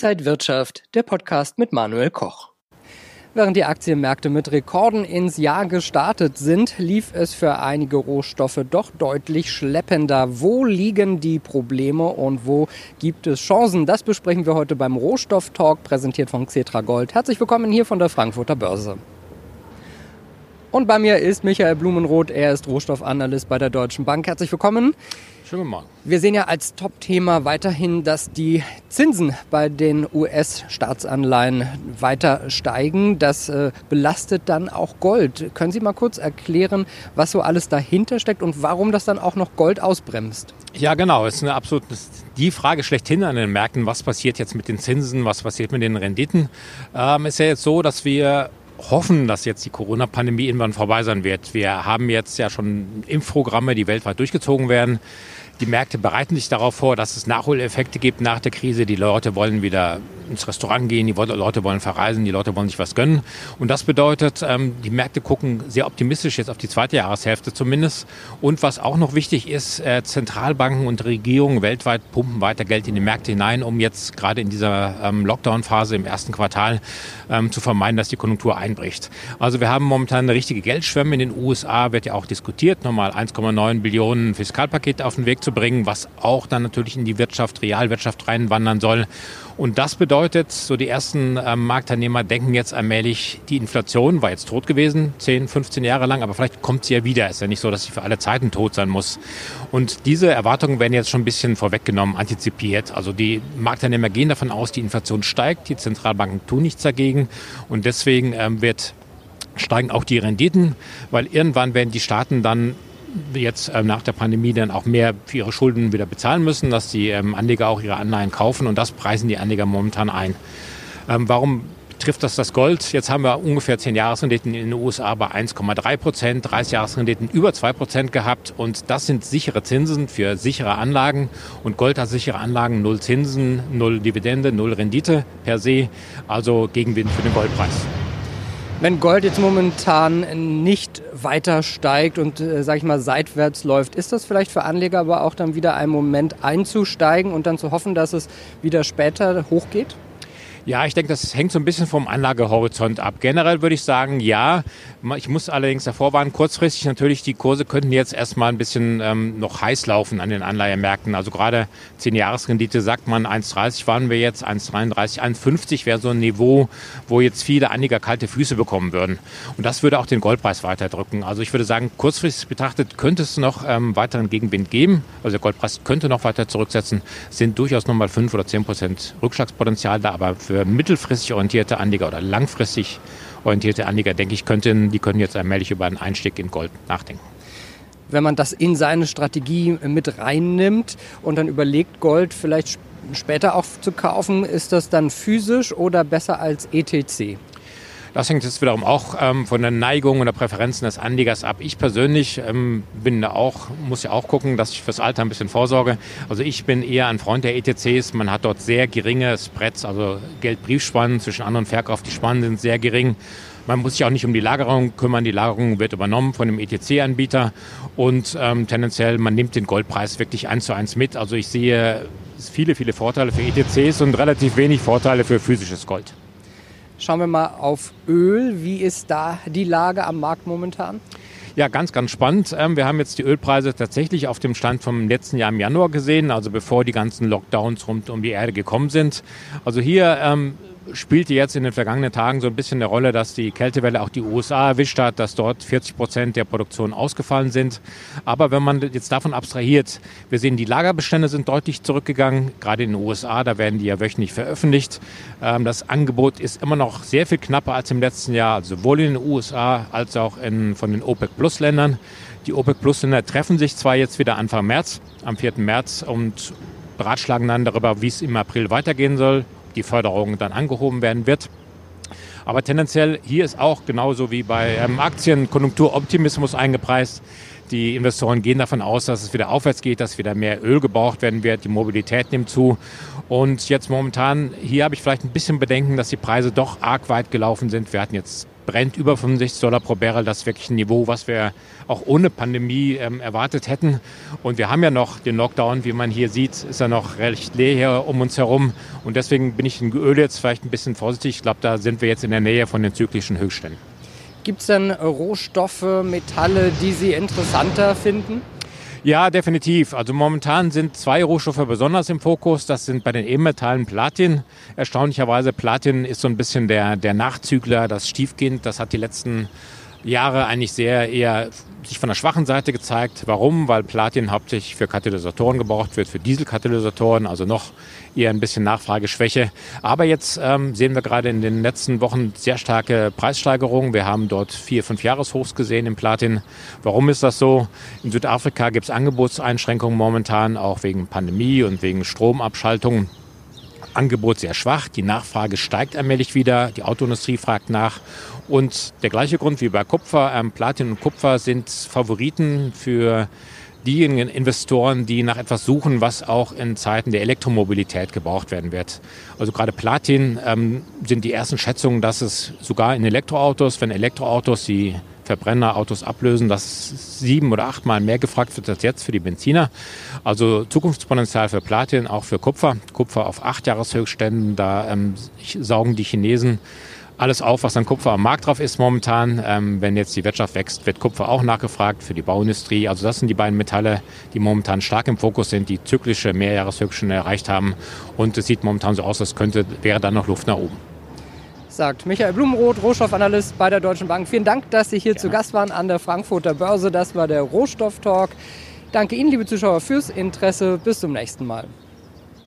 Inside Wirtschaft, der Podcast mit Manuel Koch. Während die Aktienmärkte mit Rekorden ins Jahr gestartet sind, lief es für einige Rohstoffe doch deutlich schleppender. Wo liegen die Probleme und wo gibt es Chancen? Das besprechen wir heute beim Rohstofftalk, präsentiert von Xetra Gold. Herzlich willkommen hier von der Frankfurter Börse. Und bei mir ist Michael Blumenroth, er ist Rohstoffanalyst bei der Deutschen Bank. Herzlich willkommen. Schönen Morgen. Wir sehen ja als Top-Thema weiterhin, dass die Zinsen bei den US-Staatsanleihen weiter steigen. Das äh, belastet dann auch Gold. Können Sie mal kurz erklären, was so alles dahinter steckt und warum das dann auch noch Gold ausbremst? Ja, genau. Es ist eine absolut die Frage schlechthin an den Märkten. Was passiert jetzt mit den Zinsen? Was passiert mit den Renditen? Ähm, ist ja jetzt so, dass wir hoffen, dass jetzt die Corona-Pandemie irgendwann vorbei sein wird. Wir haben jetzt ja schon Impfprogramme, die weltweit durchgezogen werden. Die Märkte bereiten sich darauf vor, dass es Nachholeffekte gibt nach der Krise. Die Leute wollen wieder ins Restaurant gehen, die Leute wollen verreisen, die Leute wollen sich was gönnen. Und das bedeutet, ähm, die Märkte gucken sehr optimistisch jetzt auf die zweite Jahreshälfte zumindest. Und was auch noch wichtig ist, äh, Zentralbanken und Regierungen weltweit pumpen weiter Geld in die Märkte hinein, um jetzt gerade in dieser ähm, Lockdown-Phase im ersten Quartal ähm, zu vermeiden, dass die Konjunktur einbricht. Also wir haben momentan eine richtige Geldschwemme. In den USA wird ja auch diskutiert, nochmal 1,9 Billionen Fiskalpaket auf den Weg zu bringen, was auch dann natürlich in die Wirtschaft, Realwirtschaft reinwandern soll. Und das bedeutet, so die ersten äh, Marktteilnehmer denken jetzt allmählich, die Inflation war jetzt tot gewesen, 10, 15 Jahre lang, aber vielleicht kommt sie ja wieder. Ist ja nicht so, dass sie für alle Zeiten tot sein muss. Und diese Erwartungen werden jetzt schon ein bisschen vorweggenommen, antizipiert. Also die Marktteilnehmer gehen davon aus, die Inflation steigt, die Zentralbanken tun nichts dagegen. Und deswegen ähm, wird steigen auch die Renditen, weil irgendwann werden die Staaten dann jetzt ähm, nach der Pandemie dann auch mehr für ihre Schulden wieder bezahlen müssen, dass die ähm, Anleger auch ihre Anleihen kaufen und das preisen die Anleger momentan ein. Ähm, warum trifft das das Gold? Jetzt haben wir ungefähr 10 Jahresrenditen in den USA bei 1,3 Prozent, 30 Jahresrenditen über 2 Prozent gehabt und das sind sichere Zinsen für sichere Anlagen und Gold hat sichere Anlagen, null Zinsen, null Dividende, null Rendite per se, also Gegenwind für den Goldpreis. Wenn Gold jetzt momentan nicht weiter steigt und, äh, sag ich mal, seitwärts läuft, ist das vielleicht für Anleger aber auch dann wieder ein Moment einzusteigen und dann zu hoffen, dass es wieder später hochgeht? Ja, ich denke, das hängt so ein bisschen vom Anlagehorizont ab. Generell würde ich sagen, ja. Ich muss allerdings davor warnen, kurzfristig natürlich, die Kurse könnten jetzt erstmal ein bisschen ähm, noch heiß laufen an den Anleihemärkten. Also gerade 10-Jahres-Rendite sagt man, 1,30 waren wir jetzt, 1,33, 1,50 wäre so ein Niveau, wo jetzt viele Anleger kalte Füße bekommen würden. Und das würde auch den Goldpreis weiterdrücken. Also ich würde sagen, kurzfristig betrachtet könnte es noch ähm, weiteren Gegenwind geben. Also der Goldpreis könnte noch weiter zurücksetzen. Es sind durchaus nochmal 5 oder 10 Prozent Rückschlagspotenzial da, aber für mittelfristig orientierte Anleger oder langfristig orientierte Anleger, denke ich, könnten, die können jetzt allmählich über einen Einstieg in Gold nachdenken. Wenn man das in seine Strategie mit reinnimmt und dann überlegt, Gold vielleicht später auch zu kaufen, ist das dann physisch oder besser als ETC? Das hängt jetzt wiederum auch ähm, von der Neigung oder Präferenzen des Anlegers ab. Ich persönlich ähm, bin da auch, muss ja auch gucken, dass ich fürs Alter ein bisschen vorsorge. Also ich bin eher ein Freund der ETCs. Man hat dort sehr geringe Spreads, also Geldbriefspannen zwischen An- und Verkauf. Die Spannen sind sehr gering. Man muss sich auch nicht um die Lagerung kümmern. Die Lagerung wird übernommen von dem ETC-Anbieter und ähm, tendenziell, man nimmt den Goldpreis wirklich eins zu eins mit. Also ich sehe viele, viele Vorteile für ETCs und relativ wenig Vorteile für physisches Gold. Schauen wir mal auf Öl. Wie ist da die Lage am Markt momentan? Ja, ganz, ganz spannend. Ähm, wir haben jetzt die Ölpreise tatsächlich auf dem Stand vom letzten Jahr im Januar gesehen, also bevor die ganzen Lockdowns rund um die Erde gekommen sind. Also hier ähm, spielte jetzt in den vergangenen Tagen so ein bisschen eine Rolle, dass die Kältewelle auch die USA erwischt hat, dass dort 40 Prozent der Produktion ausgefallen sind. Aber wenn man jetzt davon abstrahiert, wir sehen, die Lagerbestände sind deutlich zurückgegangen, gerade in den USA, da werden die ja wöchentlich veröffentlicht. Ähm, das Angebot ist immer noch sehr viel knapper als im letzten Jahr, also sowohl in den USA als auch in, von den OPEC-Plus-Ländern. Die OPEC-Plus-Länder treffen sich zwar jetzt wieder Anfang März, am 4. März und beratschlagen dann darüber, wie es im April weitergehen soll die Förderung dann angehoben werden wird. Aber tendenziell hier ist auch genauso wie bei ähm, Aktien Konjunkturoptimismus eingepreist. Die Investoren gehen davon aus, dass es wieder aufwärts geht, dass wieder mehr Öl gebraucht werden wird, die Mobilität nimmt zu. Und jetzt momentan, hier habe ich vielleicht ein bisschen Bedenken, dass die Preise doch arg weit gelaufen sind. Wir hatten jetzt brennt über 65 Dollar pro Barrel. Das ist wirklich ein Niveau, was wir auch ohne Pandemie ähm, erwartet hätten. Und wir haben ja noch den Lockdown, wie man hier sieht, ist ja noch recht leer hier um uns herum. Und deswegen bin ich in Öl jetzt vielleicht ein bisschen vorsichtig. Ich glaube, da sind wir jetzt in der Nähe von den zyklischen Höchstständen. Gibt es denn Rohstoffe, Metalle, die Sie interessanter finden? Ja, definitiv. Also momentan sind zwei Rohstoffe besonders im Fokus. Das sind bei den Ebenmetallen Platin. Erstaunlicherweise Platin ist so ein bisschen der, der Nachzügler, das Stiefkind. Das hat die letzten Jahre eigentlich sehr eher sich von der schwachen Seite gezeigt. Warum? Weil Platin hauptsächlich für Katalysatoren gebraucht wird, für Dieselkatalysatoren, also noch eher ein bisschen Nachfrageschwäche. Aber jetzt ähm, sehen wir gerade in den letzten Wochen sehr starke Preissteigerungen. Wir haben dort vier, fünf Jahreshochs gesehen im Platin. Warum ist das so? In Südafrika gibt es Angebotseinschränkungen momentan, auch wegen Pandemie und wegen Stromabschaltungen. Angebot sehr schwach, die Nachfrage steigt allmählich wieder, die Autoindustrie fragt nach. Und der gleiche Grund wie bei Kupfer, ähm, Platin und Kupfer sind Favoriten für diejenigen Investoren, die nach etwas suchen, was auch in Zeiten der Elektromobilität gebraucht werden wird. Also gerade Platin ähm, sind die ersten Schätzungen, dass es sogar in Elektroautos, wenn Elektroautos die Verbrennerautos ablösen, dass sieben oder achtmal mehr gefragt wird als jetzt für die Benziner. Also Zukunftspotenzial für Platin, auch für Kupfer. Kupfer auf acht Jahreshöchstständen, da ähm, saugen die Chinesen alles auf, was an Kupfer am Markt drauf ist momentan. Ähm, wenn jetzt die Wirtschaft wächst, wird Kupfer auch nachgefragt für die Bauindustrie. Also das sind die beiden Metalle, die momentan stark im Fokus sind, die zyklische Mehrjahreshöchststände erreicht haben. Und es sieht momentan so aus, als könnte, wäre dann noch Luft nach oben sagt Michael Blumenroth, Rohstoffanalyst bei der Deutschen Bank. Vielen Dank, dass Sie hier ja. zu Gast waren an der Frankfurter Börse. Das war der Rohstofftalk. Danke Ihnen, liebe Zuschauer, fürs Interesse. Bis zum nächsten Mal.